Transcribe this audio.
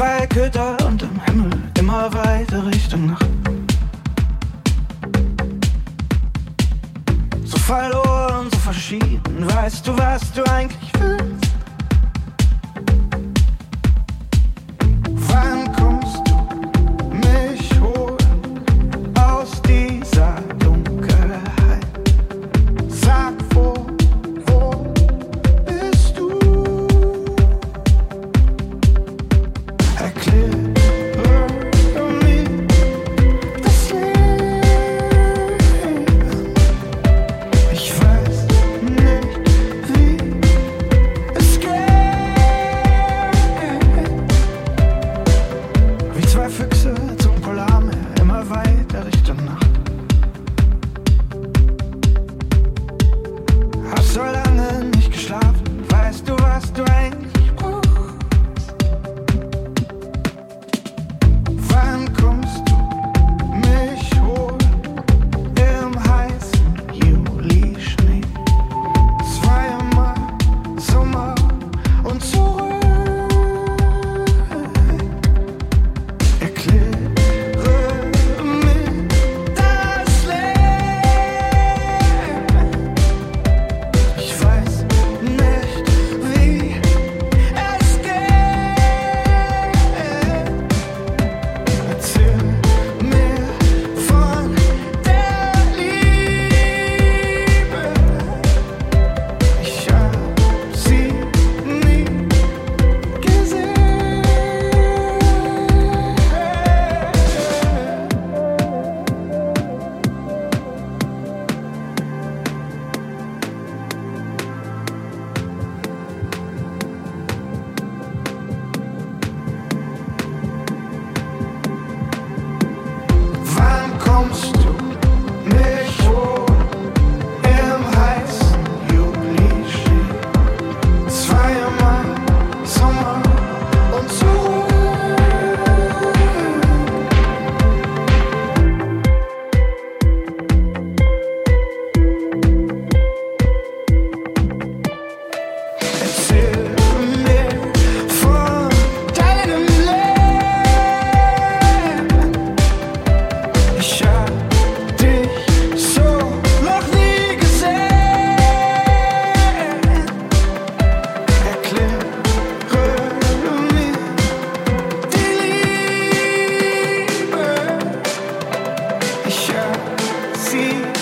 Zwei Köder und im Himmel immer weiter Richtung Nacht. So verloren, so verschieden, weißt du, was du eigentlich willst? 错 still see.